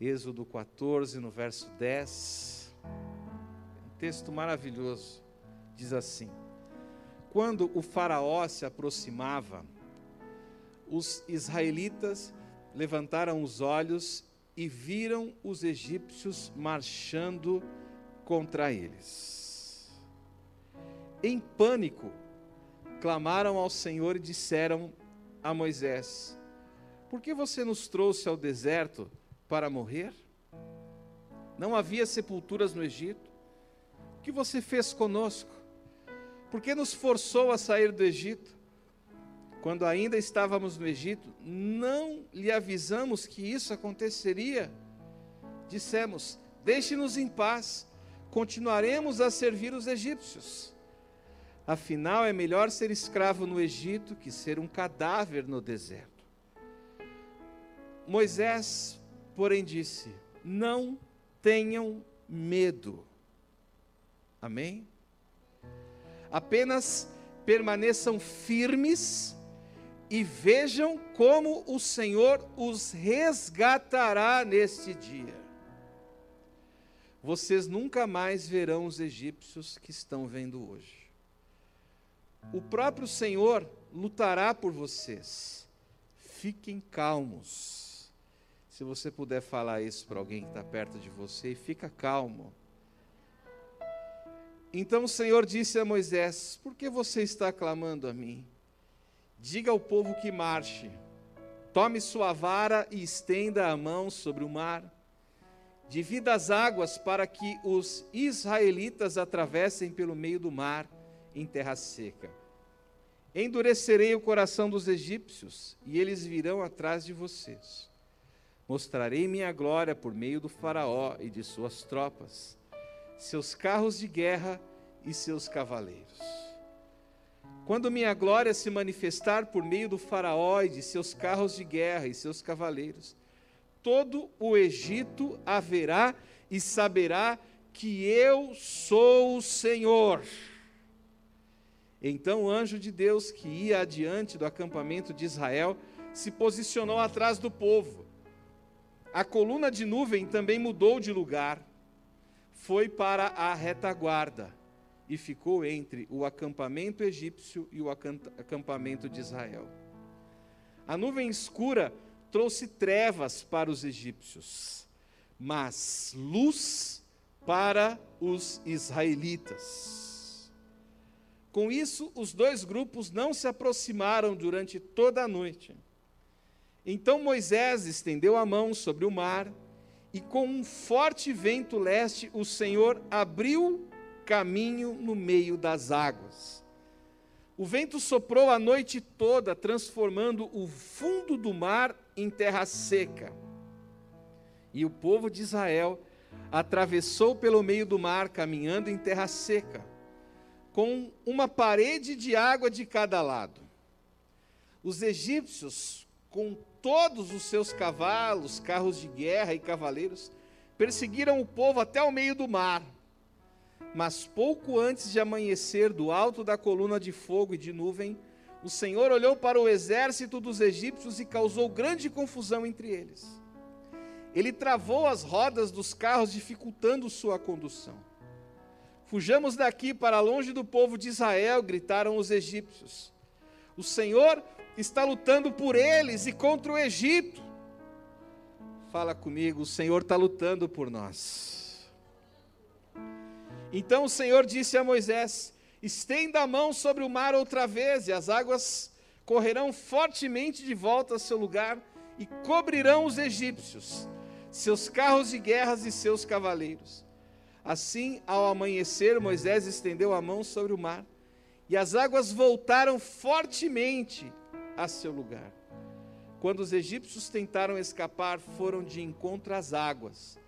Êxodo 14, no verso 10. Um texto maravilhoso. Diz assim: Quando o Faraó se aproximava, os israelitas levantaram os olhos e viram os egípcios marchando contra eles. Em pânico, clamaram ao Senhor e disseram a Moisés: Por que você nos trouxe ao deserto para morrer? Não havia sepulturas no Egito? O que você fez conosco? Por que nos forçou a sair do Egito? Quando ainda estávamos no Egito, não lhe avisamos que isso aconteceria? Dissemos: Deixe-nos em paz, continuaremos a servir os egípcios. Afinal, é melhor ser escravo no Egito que ser um cadáver no deserto. Moisés, porém, disse: Não tenham medo. Amém? Apenas permaneçam firmes e vejam como o Senhor os resgatará neste dia. Vocês nunca mais verão os egípcios que estão vendo hoje. O próprio Senhor lutará por vocês. Fiquem calmos. Se você puder falar isso para alguém que está perto de você, fica calmo. Então o Senhor disse a Moisés: Por que você está clamando a mim? Diga ao povo que marche. Tome sua vara e estenda a mão sobre o mar. Divida as águas para que os israelitas atravessem pelo meio do mar em terra seca. Endurecerei o coração dos egípcios e eles virão atrás de vocês. Mostrarei minha glória por meio do Faraó e de suas tropas, seus carros de guerra e seus cavaleiros. Quando minha glória se manifestar por meio do Faraó e de seus carros de guerra e seus cavaleiros, todo o Egito haverá e saberá que eu sou o Senhor. Então o anjo de Deus que ia adiante do acampamento de Israel se posicionou atrás do povo. A coluna de nuvem também mudou de lugar, foi para a retaguarda e ficou entre o acampamento egípcio e o acampamento de Israel. A nuvem escura trouxe trevas para os egípcios, mas luz para os israelitas. Com isso, os dois grupos não se aproximaram durante toda a noite. Então Moisés estendeu a mão sobre o mar, e com um forte vento leste, o Senhor abriu caminho no meio das águas. O vento soprou a noite toda, transformando o fundo do mar em terra seca. E o povo de Israel atravessou pelo meio do mar, caminhando em terra seca, com uma parede de água de cada lado. Os egípcios, com todos os seus cavalos, carros de guerra e cavaleiros, perseguiram o povo até o meio do mar mas pouco antes de amanhecer, do alto da coluna de fogo e de nuvem, o Senhor olhou para o exército dos egípcios e causou grande confusão entre eles. Ele travou as rodas dos carros, dificultando sua condução. Fujamos daqui para longe do povo de Israel, gritaram os egípcios. O Senhor está lutando por eles e contra o Egito. Fala comigo, o Senhor está lutando por nós. Então o Senhor disse a Moisés: Estenda a mão sobre o mar outra vez, e as águas correrão fortemente de volta ao seu lugar e cobrirão os egípcios, seus carros de guerras e seus cavaleiros. Assim, ao amanhecer, Moisés estendeu a mão sobre o mar, e as águas voltaram fortemente a seu lugar. Quando os egípcios tentaram escapar, foram de encontro às águas,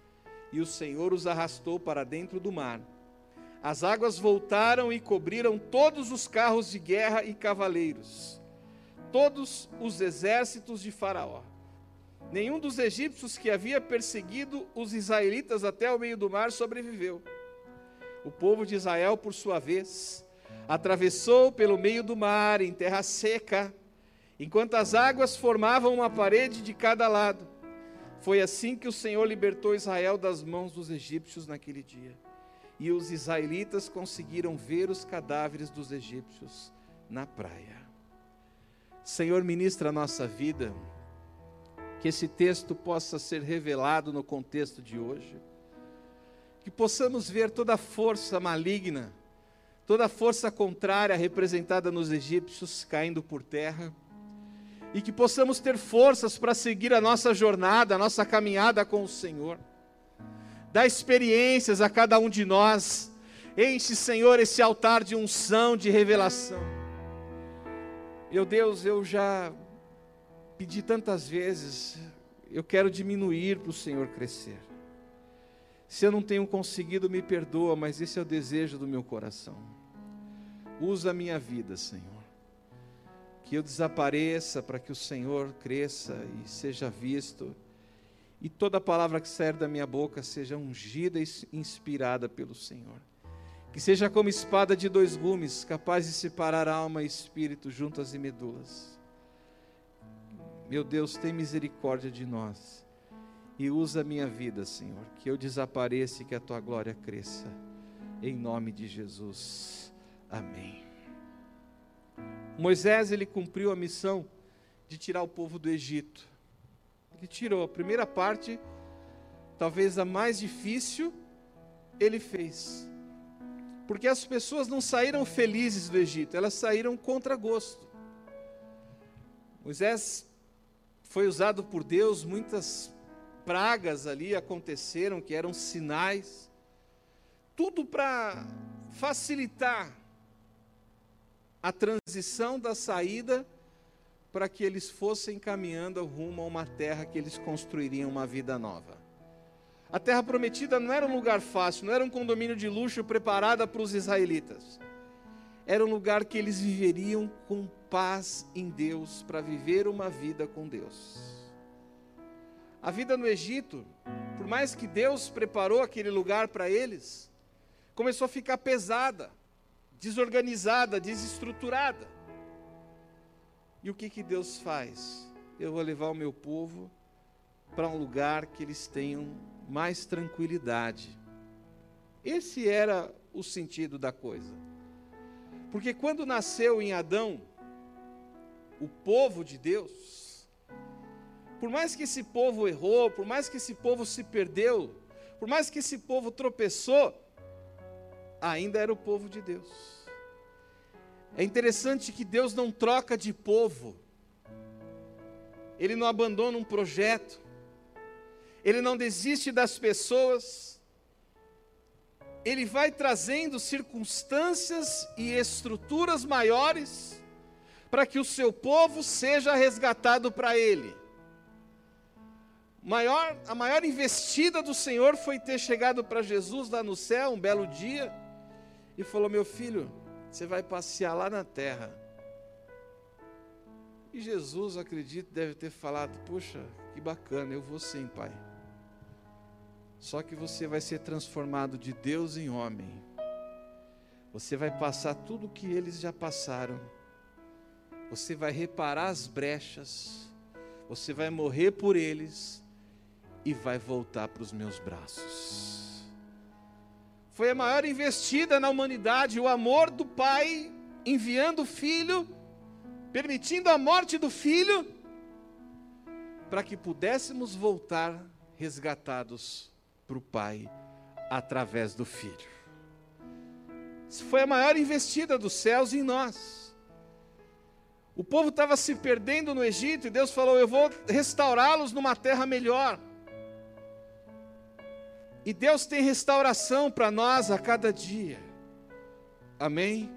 e o Senhor os arrastou para dentro do mar as águas voltaram e cobriram todos os carros de guerra e cavaleiros, todos os exércitos de Faraó. Nenhum dos egípcios que havia perseguido os israelitas até o meio do mar sobreviveu. O povo de Israel, por sua vez, atravessou pelo meio do mar em terra seca, enquanto as águas formavam uma parede de cada lado. Foi assim que o Senhor libertou Israel das mãos dos egípcios naquele dia. E os israelitas conseguiram ver os cadáveres dos egípcios na praia. Senhor, ministra a nossa vida, que esse texto possa ser revelado no contexto de hoje, que possamos ver toda a força maligna, toda a força contrária representada nos egípcios caindo por terra e que possamos ter forças para seguir a nossa jornada, a nossa caminhada com o Senhor. Dá experiências a cada um de nós. Enche, Senhor, esse altar de unção, de revelação. Meu Deus, eu já pedi tantas vezes, eu quero diminuir para o Senhor crescer. Se eu não tenho conseguido, me perdoa, mas esse é o desejo do meu coração. Usa a minha vida, Senhor que eu desapareça para que o Senhor cresça e seja visto, e toda palavra que sair da minha boca seja ungida e inspirada pelo Senhor. Que seja como espada de dois gumes, capaz de separar alma e espírito juntas e medulas. Meu Deus, tem misericórdia de nós e usa a minha vida, Senhor, que eu desapareça e que a tua glória cresça. Em nome de Jesus. Amém. Moisés ele cumpriu a missão de tirar o povo do Egito. Ele tirou a primeira parte, talvez a mais difícil, ele fez. Porque as pessoas não saíram felizes do Egito, elas saíram contra gosto. Moisés foi usado por Deus, muitas pragas ali aconteceram que eram sinais, tudo para facilitar a transição da saída para que eles fossem caminhando rumo a uma terra que eles construiriam uma vida nova. A terra prometida não era um lugar fácil, não era um condomínio de luxo preparado para os israelitas. Era um lugar que eles viveriam com paz em Deus, para viver uma vida com Deus. A vida no Egito, por mais que Deus preparou aquele lugar para eles, começou a ficar pesada desorganizada, desestruturada. E o que, que Deus faz? Eu vou levar o meu povo para um lugar que eles tenham mais tranquilidade. Esse era o sentido da coisa. Porque quando nasceu em Adão o povo de Deus, por mais que esse povo errou, por mais que esse povo se perdeu, por mais que esse povo tropeçou, ainda era o povo de Deus. É interessante que Deus não troca de povo, Ele não abandona um projeto, Ele não desiste das pessoas, Ele vai trazendo circunstâncias e estruturas maiores para que o seu povo seja resgatado para Ele. Maior, a maior investida do Senhor foi ter chegado para Jesus lá no céu, um belo dia, e falou: Meu filho, você vai passear lá na terra. E Jesus, acredito, deve ter falado: Puxa, que bacana, eu vou sim, Pai. Só que você vai ser transformado de Deus em homem. Você vai passar tudo o que eles já passaram. Você vai reparar as brechas. Você vai morrer por eles e vai voltar para os meus braços foi a maior investida na humanidade, o amor do Pai enviando o Filho, permitindo a morte do Filho, para que pudéssemos voltar resgatados para o Pai através do Filho. Isso foi a maior investida dos céus em nós. O povo estava se perdendo no Egito e Deus falou: Eu vou restaurá-los numa terra melhor. E Deus tem restauração para nós a cada dia. Amém?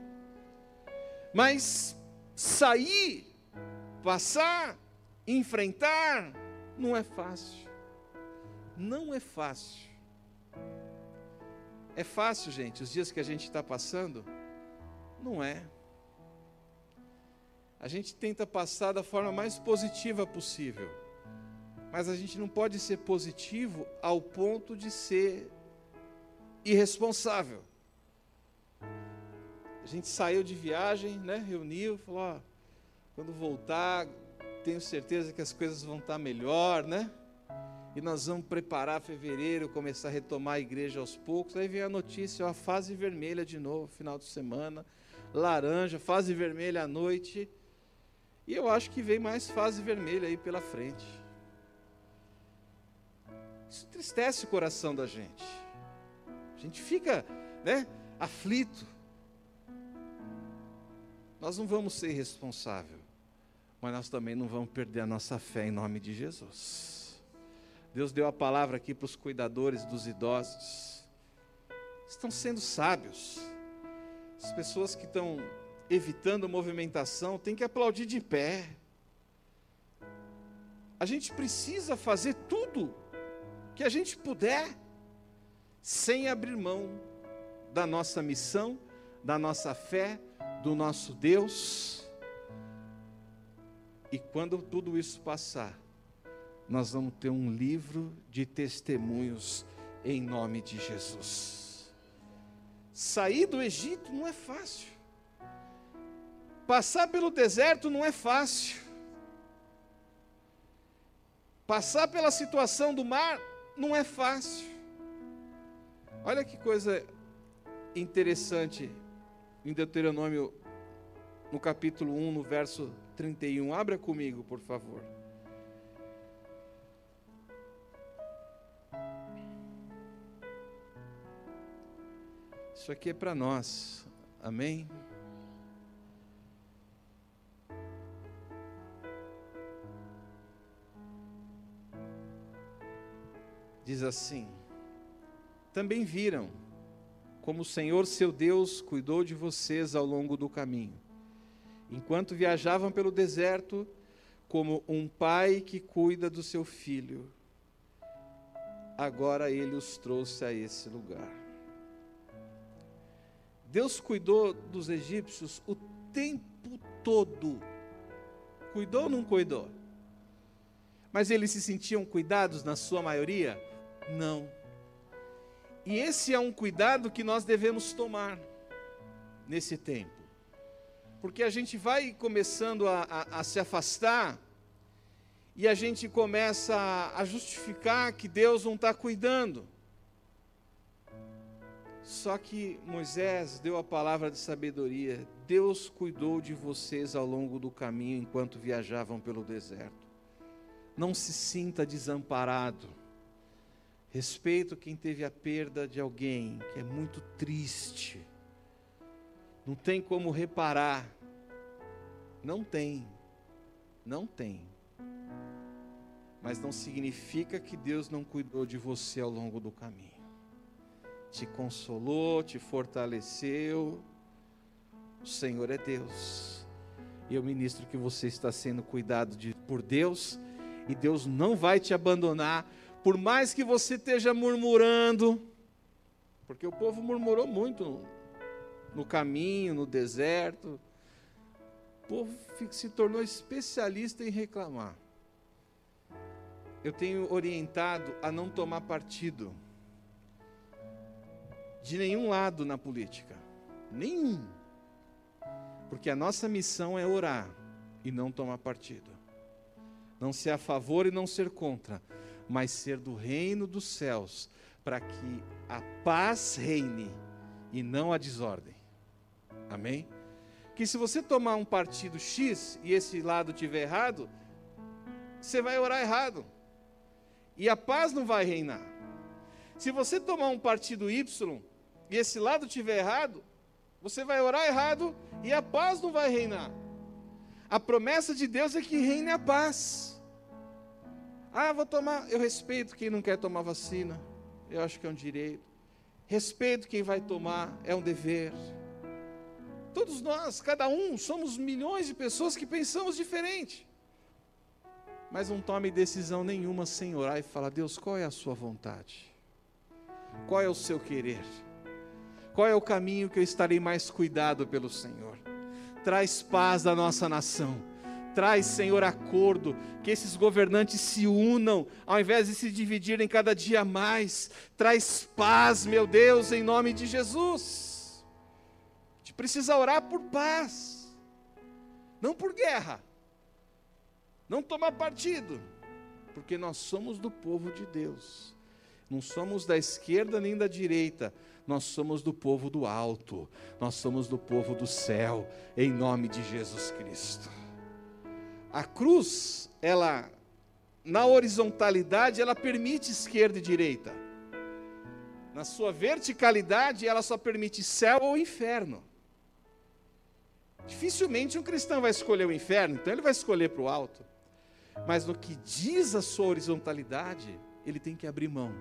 Mas sair, passar, enfrentar, não é fácil. Não é fácil. É fácil, gente, os dias que a gente está passando? Não é. A gente tenta passar da forma mais positiva possível mas a gente não pode ser positivo ao ponto de ser irresponsável. A gente saiu de viagem, né, reuniu, falou, ó, quando voltar, tenho certeza que as coisas vão estar melhor, né? e nós vamos preparar fevereiro, começar a retomar a igreja aos poucos. Aí vem a notícia, ó, a fase vermelha de novo, final de semana, laranja, fase vermelha à noite. E eu acho que vem mais fase vermelha aí pela frente. Isso entristece o coração da gente. A gente fica, né, aflito. Nós não vamos ser responsáveis, mas nós também não vamos perder a nossa fé em nome de Jesus. Deus deu a palavra aqui para os cuidadores dos idosos. Estão sendo sábios. As pessoas que estão evitando movimentação têm que aplaudir de pé. A gente precisa fazer tudo que a gente puder, sem abrir mão da nossa missão, da nossa fé, do nosso Deus. E quando tudo isso passar, nós vamos ter um livro de testemunhos em nome de Jesus. Sair do Egito não é fácil. Passar pelo deserto não é fácil. Passar pela situação do mar não é fácil. Olha que coisa interessante em Deuteronômio, no capítulo 1, no verso 31. Abra comigo, por favor. Isso aqui é para nós. Amém? Diz assim: Também viram como o Senhor seu Deus cuidou de vocês ao longo do caminho, enquanto viajavam pelo deserto, como um pai que cuida do seu filho. Agora ele os trouxe a esse lugar. Deus cuidou dos egípcios o tempo todo. Cuidou ou não cuidou? Mas eles se sentiam cuidados na sua maioria? Não. E esse é um cuidado que nós devemos tomar nesse tempo. Porque a gente vai começando a, a, a se afastar e a gente começa a, a justificar que Deus não está cuidando. Só que Moisés deu a palavra de sabedoria. Deus cuidou de vocês ao longo do caminho enquanto viajavam pelo deserto. Não se sinta desamparado. Respeito quem teve a perda de alguém, que é muito triste. Não tem como reparar. Não tem. Não tem. Mas não significa que Deus não cuidou de você ao longo do caminho te consolou, te fortaleceu. O Senhor é Deus. E eu ministro que você está sendo cuidado de, por Deus, e Deus não vai te abandonar, por mais que você esteja murmurando, porque o povo murmurou muito no, no caminho, no deserto. O povo se tornou especialista em reclamar. Eu tenho orientado a não tomar partido de nenhum lado na política. Nenhum. Porque a nossa missão é orar e não tomar partido. Não ser a favor e não ser contra, mas ser do reino dos céus, para que a paz reine e não a desordem. Amém? Que se você tomar um partido X e esse lado tiver errado, você vai orar errado. E a paz não vai reinar. Se você tomar um partido Y e esse lado estiver errado, você vai orar errado e a paz não vai reinar. A promessa de Deus é que reine a paz. Ah, vou tomar. Eu respeito quem não quer tomar vacina. Eu acho que é um direito. Respeito quem vai tomar, é um dever. Todos nós, cada um, somos milhões de pessoas que pensamos diferente. Mas não tome decisão nenhuma sem orar e falar: Deus, qual é a sua vontade? Qual é o seu querer? Qual é o caminho que eu estarei mais cuidado pelo Senhor? Traz paz da nossa nação. Traz, Senhor, acordo, que esses governantes se unam, ao invés de se dividirem cada dia mais. Traz paz, meu Deus, em nome de Jesus. A gente precisa orar por paz, não por guerra, não tomar partido, porque nós somos do povo de Deus. Não somos da esquerda nem da direita, nós somos do povo do alto, nós somos do povo do céu, em nome de Jesus Cristo. A cruz, ela, na horizontalidade, ela permite esquerda e direita. Na sua verticalidade, ela só permite céu ou inferno. Dificilmente um cristão vai escolher o inferno, então ele vai escolher para o alto. Mas no que diz a sua horizontalidade, ele tem que abrir mão.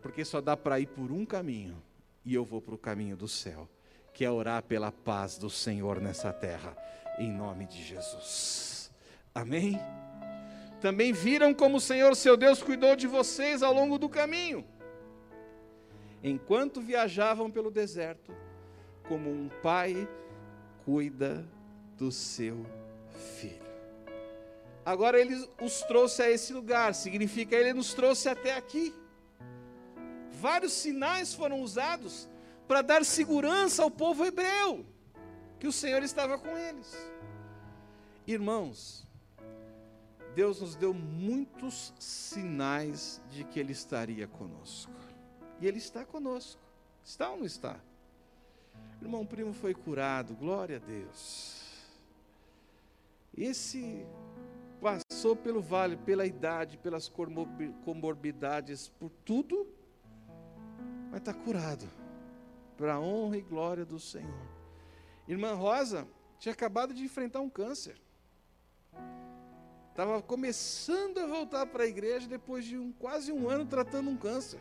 Porque só dá para ir por um caminho, e eu vou para o caminho do céu, que é orar pela paz do Senhor nessa terra, em nome de Jesus. Amém? Também viram como o Senhor seu Deus cuidou de vocês ao longo do caminho. Enquanto viajavam pelo deserto, como um pai cuida do seu filho. Agora ele os trouxe a esse lugar, significa ele nos trouxe até aqui. Vários sinais foram usados para dar segurança ao povo hebreu, que o Senhor estava com eles. Irmãos, Deus nos deu muitos sinais de que Ele estaria conosco. E Ele está conosco. Está ou não está? Irmão primo foi curado, glória a Deus. Esse passou pelo vale, pela idade, pelas comorbidades, por tudo, mas está curado, para a honra e glória do Senhor. Irmã Rosa tinha acabado de enfrentar um câncer. Estava começando a voltar para a igreja depois de um, quase um ano tratando um câncer.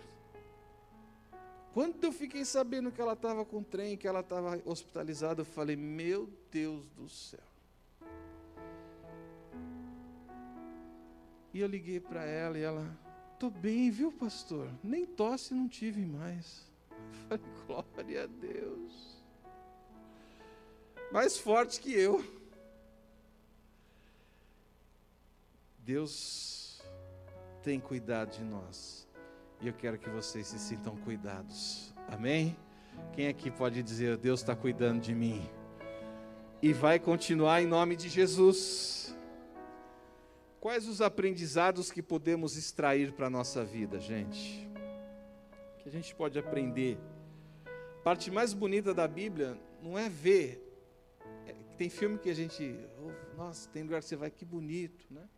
Quando eu fiquei sabendo que ela estava com trem, que ela estava hospitalizada, eu falei: Meu Deus do céu. E eu liguei para ela e ela: Tô bem, viu, pastor? Nem tosse não tive mais. Eu falei: Glória a Deus. Mais forte que eu. Deus tem cuidado de nós. E eu quero que vocês se sintam cuidados. Amém? Quem aqui pode dizer, Deus está cuidando de mim? E vai continuar em nome de Jesus. Quais os aprendizados que podemos extrair para a nossa vida, gente? Que a gente pode aprender. A parte mais bonita da Bíblia não é ver. É, tem filme que a gente. Oh, nossa, tem lugar que você vai, que bonito, né?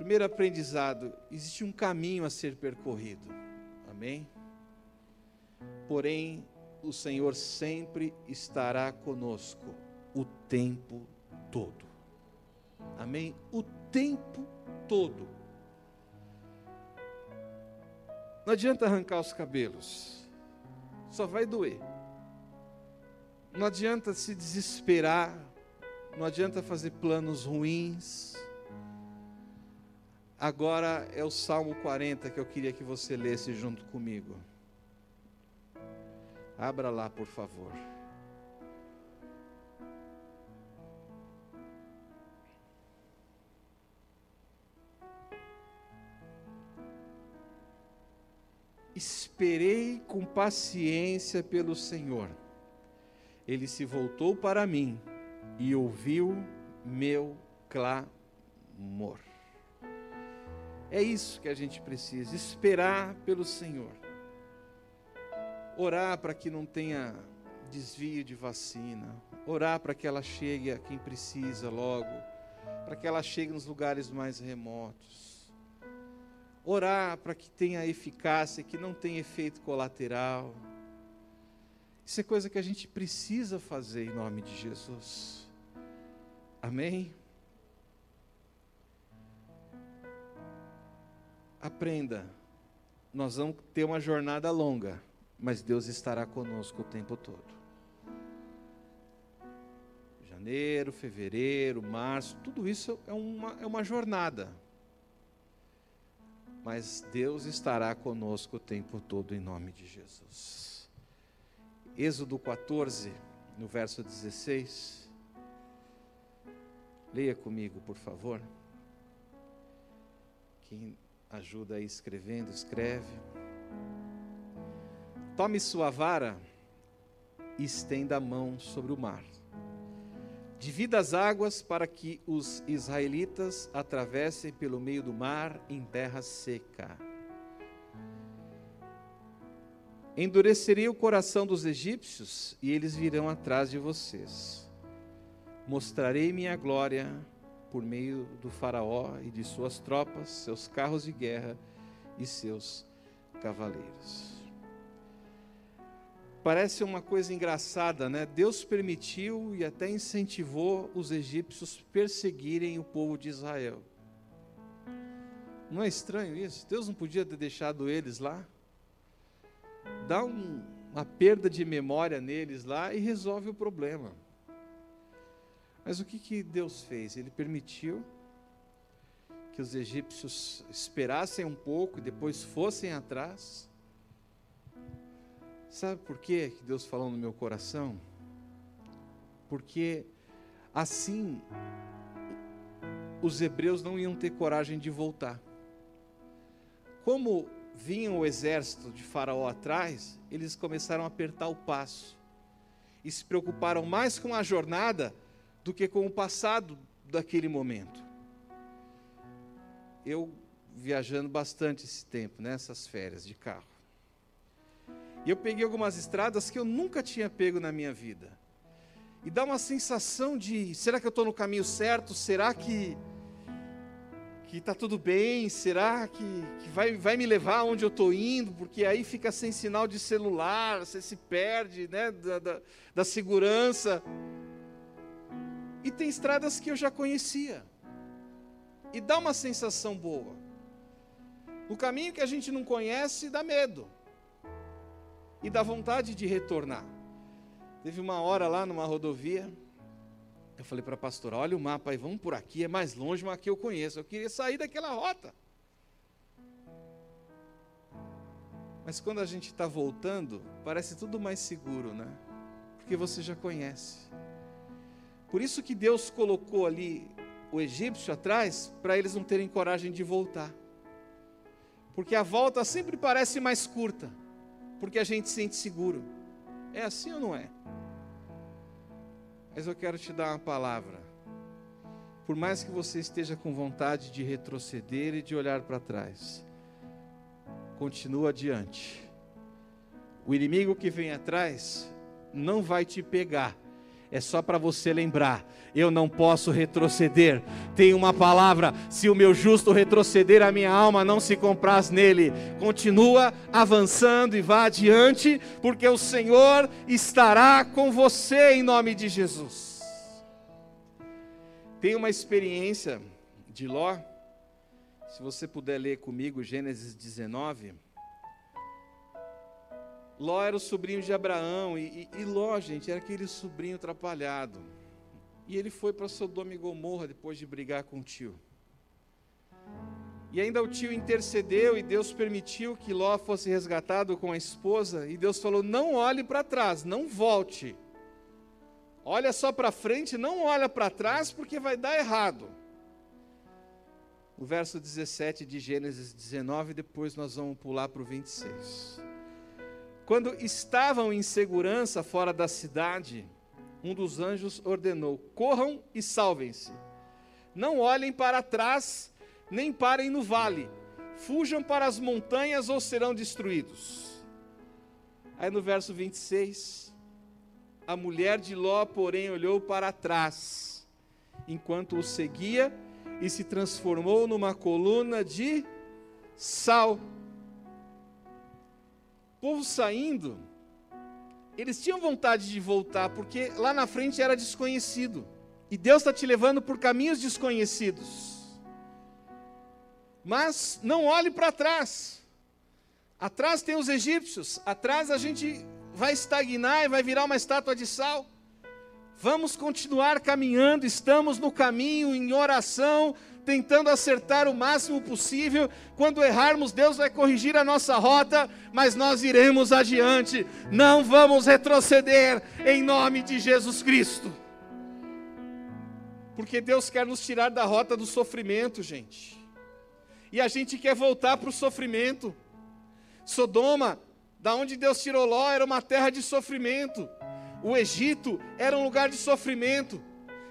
Primeiro aprendizado: existe um caminho a ser percorrido. Amém? Porém, o Senhor sempre estará conosco o tempo todo. Amém? O tempo todo. Não adianta arrancar os cabelos, só vai doer. Não adianta se desesperar, não adianta fazer planos ruins Agora é o Salmo 40 que eu queria que você lesse junto comigo. Abra lá, por favor. Esperei com paciência pelo Senhor. Ele se voltou para mim e ouviu meu clamor. É isso que a gente precisa, esperar pelo Senhor. Orar para que não tenha desvio de vacina, orar para que ela chegue a quem precisa logo, para que ela chegue nos lugares mais remotos. Orar para que tenha eficácia, que não tenha efeito colateral. Isso é coisa que a gente precisa fazer em nome de Jesus. Amém? Aprenda, nós vamos ter uma jornada longa, mas Deus estará conosco o tempo todo. Janeiro, fevereiro, março, tudo isso é uma, é uma jornada. Mas Deus estará conosco o tempo todo em nome de Jesus. Êxodo 14, no verso 16. Leia comigo, por favor. Quem ajuda aí escrevendo, escreve. Tome sua vara e estenda a mão sobre o mar. Divida as águas para que os israelitas atravessem pelo meio do mar em terra seca. Endurecerei o coração dos egípcios e eles virão atrás de vocês. Mostrarei minha glória por meio do Faraó e de suas tropas, seus carros de guerra e seus cavaleiros. Parece uma coisa engraçada, né? Deus permitiu e até incentivou os egípcios perseguirem o povo de Israel. Não é estranho isso? Deus não podia ter deixado eles lá? Dá um, uma perda de memória neles lá e resolve o problema. Mas o que, que Deus fez? Ele permitiu que os egípcios esperassem um pouco e depois fossem atrás Sabe por quê que Deus falou no meu coração? Porque assim os hebreus não iam ter coragem de voltar. Como vinha o exército de Faraó atrás, eles começaram a apertar o passo e se preocuparam mais com a jornada do que com o passado daquele momento. Eu viajando bastante esse tempo, nessas férias de carro. E eu peguei algumas estradas que eu nunca tinha pego na minha vida. E dá uma sensação de: será que eu estou no caminho certo? Será que que está tudo bem? Será que, que vai, vai me levar onde eu estou indo? Porque aí fica sem sinal de celular, você se perde né, da, da, da segurança. E tem estradas que eu já conhecia. E dá uma sensação boa. O caminho que a gente não conhece dá medo e dá vontade de retornar. Teve uma hora lá numa rodovia, eu falei para a pastora: olha o mapa aí, vamos por aqui, é mais longe, mas aqui eu conheço. Eu queria sair daquela rota. Mas quando a gente está voltando, parece tudo mais seguro, né? Porque você já conhece. Por isso que Deus colocou ali o egípcio atrás, para eles não terem coragem de voltar. Porque a volta sempre parece mais curta porque a gente se sente seguro. É assim ou não é? Mas eu quero te dar uma palavra. Por mais que você esteja com vontade de retroceder e de olhar para trás, continua adiante. O inimigo que vem atrás não vai te pegar é só para você lembrar: eu não posso retroceder. Tem uma palavra: se o meu justo retroceder, a minha alma não se compraz nele. Continua avançando e vá adiante, porque o Senhor estará com você em nome de Jesus. Tem uma experiência de Ló, se você puder ler comigo Gênesis 19. Ló era o sobrinho de Abraão, e, e, e Ló, gente, era aquele sobrinho atrapalhado. E ele foi para Sodoma e Gomorra depois de brigar com o tio. E ainda o tio intercedeu e Deus permitiu que Ló fosse resgatado com a esposa. E Deus falou: Não olhe para trás, não volte. Olha só para frente, não olha para trás, porque vai dar errado. O verso 17 de Gênesis 19, depois nós vamos pular para o 26. Quando estavam em segurança fora da cidade, um dos anjos ordenou: corram e salvem-se. Não olhem para trás, nem parem no vale. Fujam para as montanhas ou serão destruídos. Aí no verso 26, a mulher de Ló, porém, olhou para trás, enquanto o seguia, e se transformou numa coluna de sal povo saindo, eles tinham vontade de voltar, porque lá na frente era desconhecido. E Deus está te levando por caminhos desconhecidos. Mas não olhe para trás. Atrás tem os egípcios, atrás a gente vai estagnar e vai virar uma estátua de sal. Vamos continuar caminhando, estamos no caminho, em oração, tentando acertar o máximo possível. Quando errarmos, Deus vai corrigir a nossa rota, mas nós iremos adiante. Não vamos retroceder em nome de Jesus Cristo. Porque Deus quer nos tirar da rota do sofrimento, gente. E a gente quer voltar para o sofrimento. Sodoma, da onde Deus tirou Ló, era uma terra de sofrimento. O Egito era um lugar de sofrimento.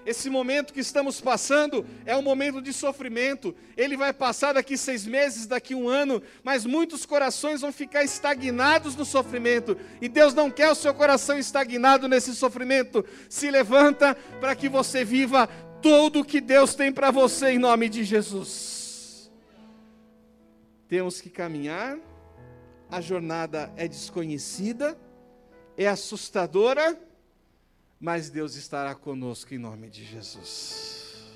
Esse momento que estamos passando é um momento de sofrimento. Ele vai passar daqui seis meses, daqui um ano, mas muitos corações vão ficar estagnados no sofrimento. E Deus não quer o seu coração estagnado nesse sofrimento. Se levanta para que você viva tudo o que Deus tem para você em nome de Jesus. Temos que caminhar, a jornada é desconhecida, é assustadora mas Deus estará conosco em nome de Jesus.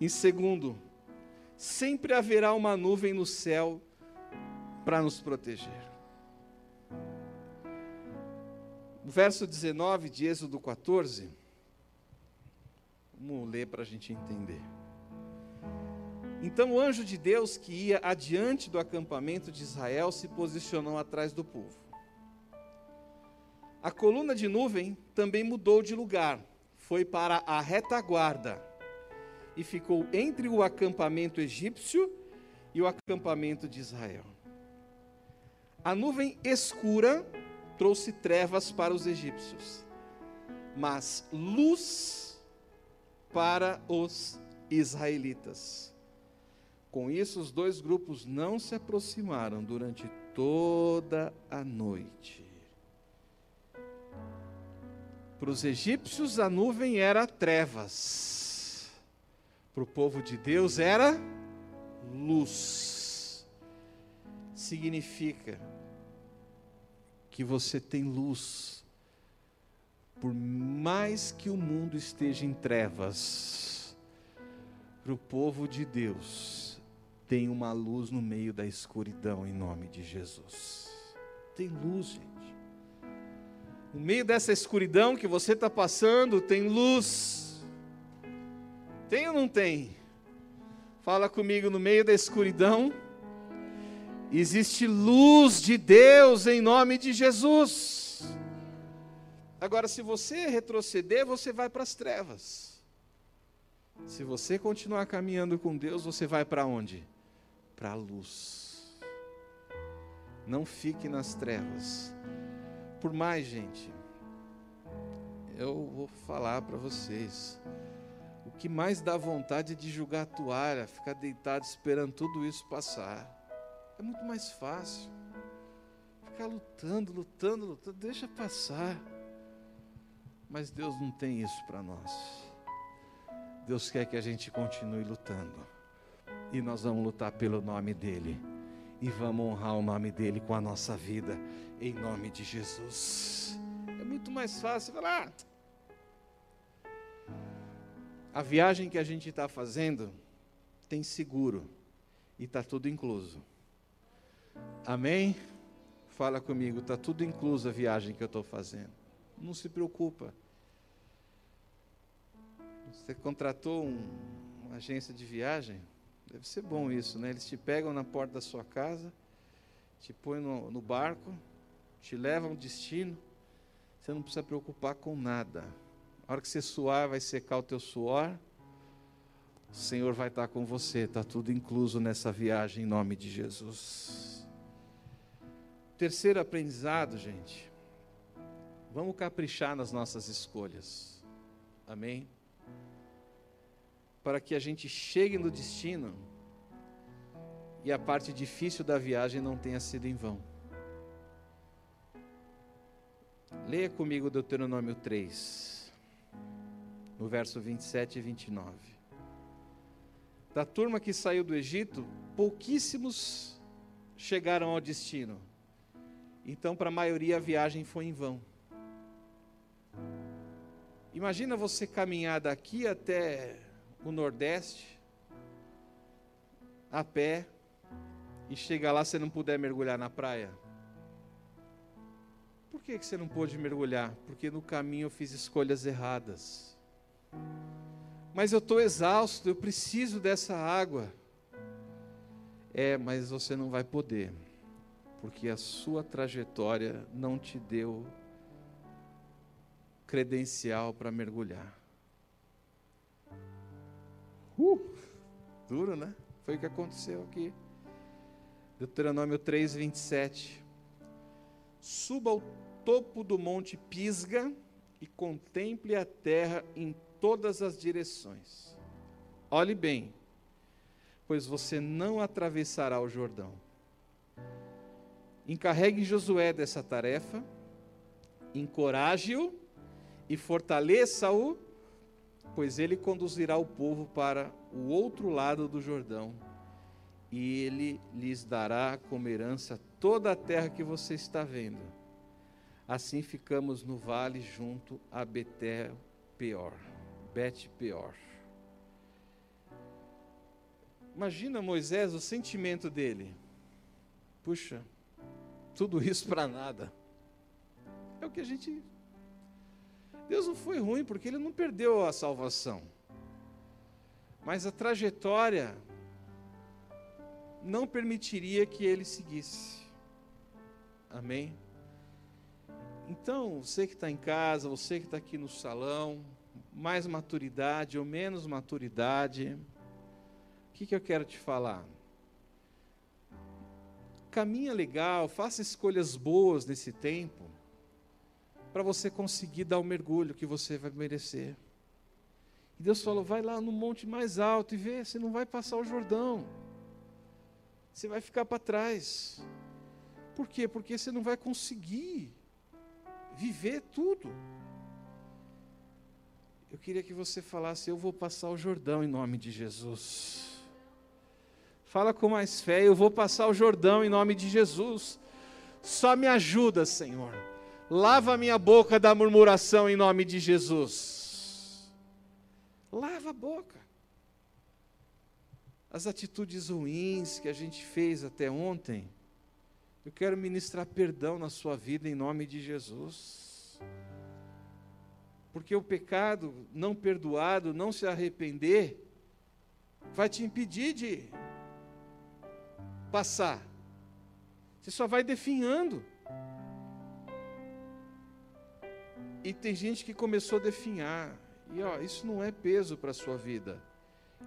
Em segundo, sempre haverá uma nuvem no céu para nos proteger. No verso 19 de Êxodo 14, vamos ler para a gente entender. Então o anjo de Deus que ia adiante do acampamento de Israel se posicionou atrás do povo. A coluna de nuvem também mudou de lugar, foi para a retaguarda e ficou entre o acampamento egípcio e o acampamento de Israel. A nuvem escura trouxe trevas para os egípcios, mas luz para os israelitas. Com isso, os dois grupos não se aproximaram durante toda a noite. Para os egípcios, a nuvem era trevas. Para o povo de Deus, era luz. Significa que você tem luz. Por mais que o mundo esteja em trevas, para o povo de Deus, tem uma luz no meio da escuridão, em nome de Jesus. Tem luz, gente. No meio dessa escuridão que você está passando, tem luz. Tem ou não tem? Fala comigo, no meio da escuridão, existe luz de Deus em nome de Jesus. Agora, se você retroceder, você vai para as trevas. Se você continuar caminhando com Deus, você vai para onde? Para a luz. Não fique nas trevas por mais, gente, eu vou falar para vocês. O que mais dá vontade é de jogar a toalha, ficar deitado esperando tudo isso passar. É muito mais fácil. Ficar lutando, lutando, lutando, deixa passar. Mas Deus não tem isso para nós. Deus quer que a gente continue lutando. E nós vamos lutar pelo nome dEle. E vamos honrar o nome dEle com a nossa vida em nome de Jesus. É muito mais fácil falar. Ah, a viagem que a gente está fazendo tem seguro e está tudo incluso. Amém? Fala comigo, está tudo incluso a viagem que eu estou fazendo. Não se preocupa. Você contratou um, uma agência de viagem? Deve ser bom isso, né? Eles te pegam na porta da sua casa, te põem no, no barco, te leva a um destino, você não precisa preocupar com nada. A hora que você suar, vai secar o teu suor, o Senhor vai estar com você, está tudo incluso nessa viagem em nome de Jesus. Terceiro aprendizado, gente, vamos caprichar nas nossas escolhas, amém? Para que a gente chegue no destino e a parte difícil da viagem não tenha sido em vão. Leia comigo Deuteronômio 3, no verso 27 e 29. Da turma que saiu do Egito, pouquíssimos chegaram ao destino. Então, para a maioria, a viagem foi em vão. Imagina você caminhar daqui até o Nordeste, a pé, e chegar lá você não puder mergulhar na praia. Por que, que você não pôde mergulhar? Porque no caminho eu fiz escolhas erradas. Mas eu estou exausto, eu preciso dessa água. É, mas você não vai poder, porque a sua trajetória não te deu credencial para mergulhar. Uh, duro, né? Foi o que aconteceu aqui. Deuteronômio 3, 27. Suba ao topo do monte Pisga e contemple a terra em todas as direções. Olhe bem, pois você não atravessará o Jordão. Encarregue Josué dessa tarefa, encoraje-o e fortaleça-o, pois ele conduzirá o povo para o outro lado do Jordão, e ele lhes dará como herança toda a terra que você está vendo. Assim ficamos no vale junto a Betel Peor, Bet Peor. Imagina Moisés, o sentimento dele. Puxa, tudo isso para nada. É o que a gente. Deus não foi ruim porque ele não perdeu a salvação. Mas a trajetória não permitiria que ele seguisse. Amém? Então, você que está em casa, você que está aqui no salão, mais maturidade ou menos maturidade, que, que eu quero te falar? Caminha legal, faça escolhas boas nesse tempo, para você conseguir dar o mergulho que você vai merecer. E Deus falou: vai lá no monte mais alto e vê, você não vai passar o Jordão, você vai ficar para trás. Por quê? Porque você não vai conseguir viver tudo. Eu queria que você falasse: Eu vou passar o Jordão em nome de Jesus. Fala com mais fé, eu vou passar o Jordão em nome de Jesus. Só me ajuda, Senhor. Lava minha boca da murmuração em nome de Jesus. Lava a boca. As atitudes ruins que a gente fez até ontem, eu quero ministrar perdão na sua vida em nome de Jesus. Porque o pecado não perdoado, não se arrepender, vai te impedir de passar. Você só vai definhando. E tem gente que começou a definhar. E ó, isso não é peso para a sua vida.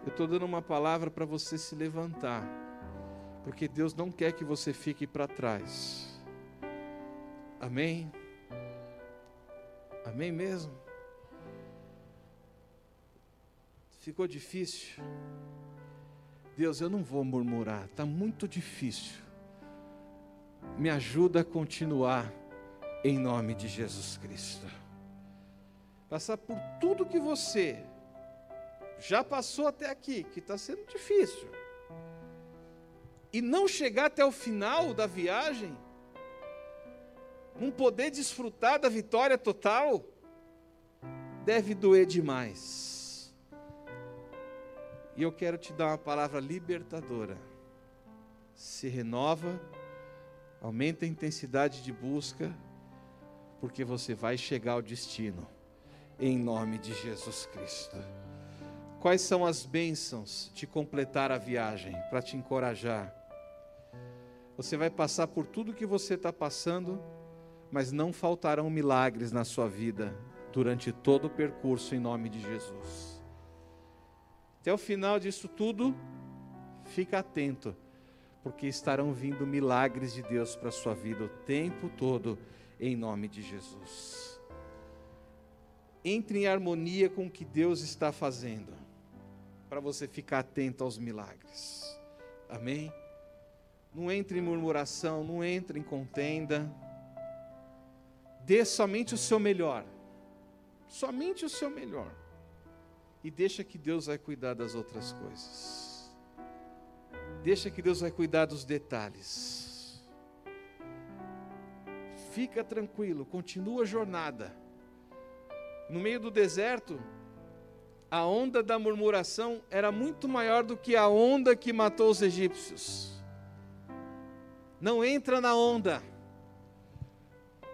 Eu estou dando uma palavra para você se levantar. Porque Deus não quer que você fique para trás. Amém? Amém mesmo? Ficou difícil? Deus, eu não vou murmurar, está muito difícil. Me ajuda a continuar em nome de Jesus Cristo. Passar por tudo que você já passou até aqui, que está sendo difícil, e não chegar até o final da viagem, não poder desfrutar da vitória total, deve doer demais. E eu quero te dar uma palavra libertadora. Se renova, aumenta a intensidade de busca, porque você vai chegar ao destino, em nome de Jesus Cristo. Quais são as bênçãos de completar a viagem, para te encorajar? Você vai passar por tudo que você está passando, mas não faltarão milagres na sua vida durante todo o percurso, em nome de Jesus. Até o final disso tudo, fica atento, porque estarão vindo milagres de Deus para a sua vida o tempo todo, em nome de Jesus. Entre em harmonia com o que Deus está fazendo, para você ficar atento aos milagres. Amém? Não entre em murmuração, não entre em contenda. Dê somente o seu melhor. Somente o seu melhor e deixa que Deus vai cuidar das outras coisas. Deixa que Deus vai cuidar dos detalhes. Fica tranquilo, continua a jornada. No meio do deserto, a onda da murmuração era muito maior do que a onda que matou os egípcios. Não entra na onda.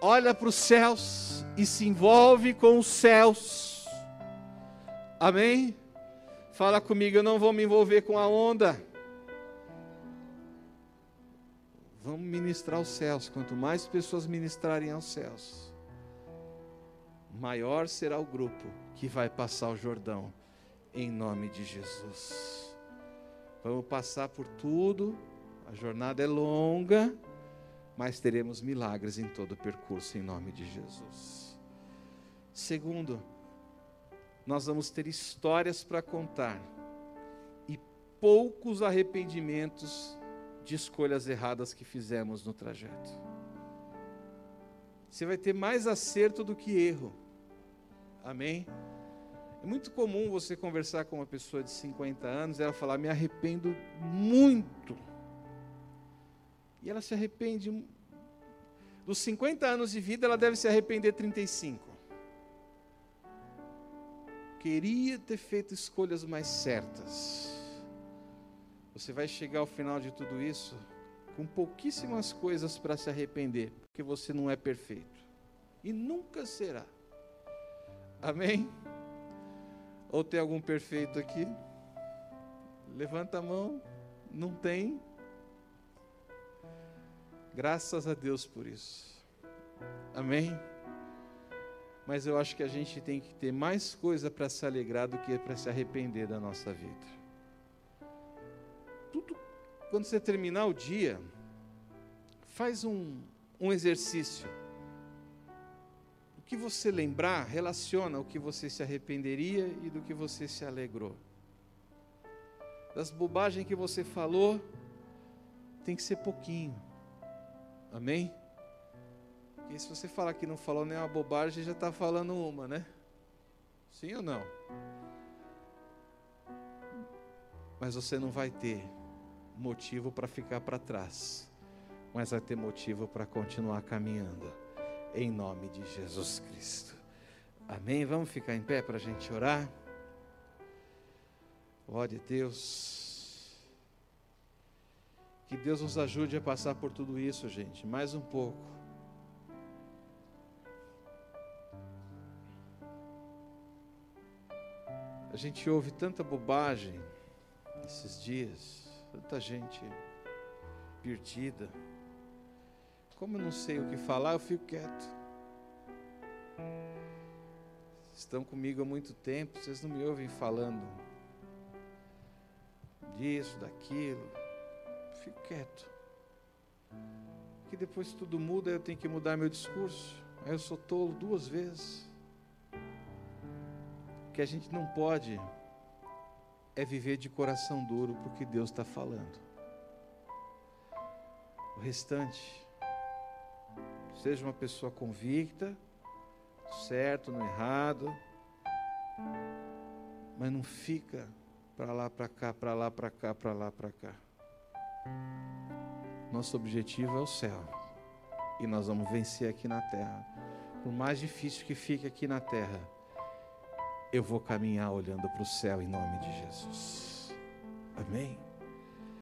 Olha para os céus e se envolve com os céus Amém? Fala comigo, eu não vou me envolver com a onda. Vamos ministrar os céus. Quanto mais pessoas ministrarem aos céus, maior será o grupo que vai passar o Jordão, em nome de Jesus. Vamos passar por tudo, a jornada é longa, mas teremos milagres em todo o percurso, em nome de Jesus. Segundo, nós vamos ter histórias para contar e poucos arrependimentos de escolhas erradas que fizemos no trajeto. Você vai ter mais acerto do que erro. Amém? É muito comum você conversar com uma pessoa de 50 anos e ela falar: Me arrependo muito. E ela se arrepende. Dos 50 anos de vida, ela deve se arrepender 35 queria ter feito escolhas mais certas. Você vai chegar ao final de tudo isso com pouquíssimas coisas para se arrepender, porque você não é perfeito e nunca será. Amém? Ou tem algum perfeito aqui? Levanta a mão. Não tem? Graças a Deus por isso. Amém? mas eu acho que a gente tem que ter mais coisa para se alegrar do que para se arrepender da nossa vida. Tudo, quando você terminar o dia, faz um, um exercício. O que você lembrar, relaciona o que você se arrependeria e do que você se alegrou. Das bobagens que você falou, tem que ser pouquinho. Amém? Porque se você falar que não falou nenhuma bobagem, já está falando uma, né? Sim ou não? Mas você não vai ter motivo para ficar para trás, mas vai ter motivo para continuar caminhando, em nome de Jesus Cristo. Amém? Vamos ficar em pé para a gente orar? Glória a Deus. Que Deus nos ajude a passar por tudo isso, gente, mais um pouco. A gente ouve tanta bobagem esses dias, tanta gente perdida. Como eu não sei o que falar, eu fico quieto. Estão comigo há muito tempo, vocês não me ouvem falando disso, daquilo. Fico quieto. Que depois tudo muda, eu tenho que mudar meu discurso. Aí eu sou tolo duas vezes que a gente não pode é viver de coração duro porque Deus está falando. O restante, seja uma pessoa convicta, certo, no errado, mas não fica para lá, para cá, para lá, para cá, para lá, para cá. Nosso objetivo é o céu. E nós vamos vencer aqui na terra. Por mais difícil que fique aqui na terra, eu vou caminhar olhando para o céu em nome de Jesus. Amém.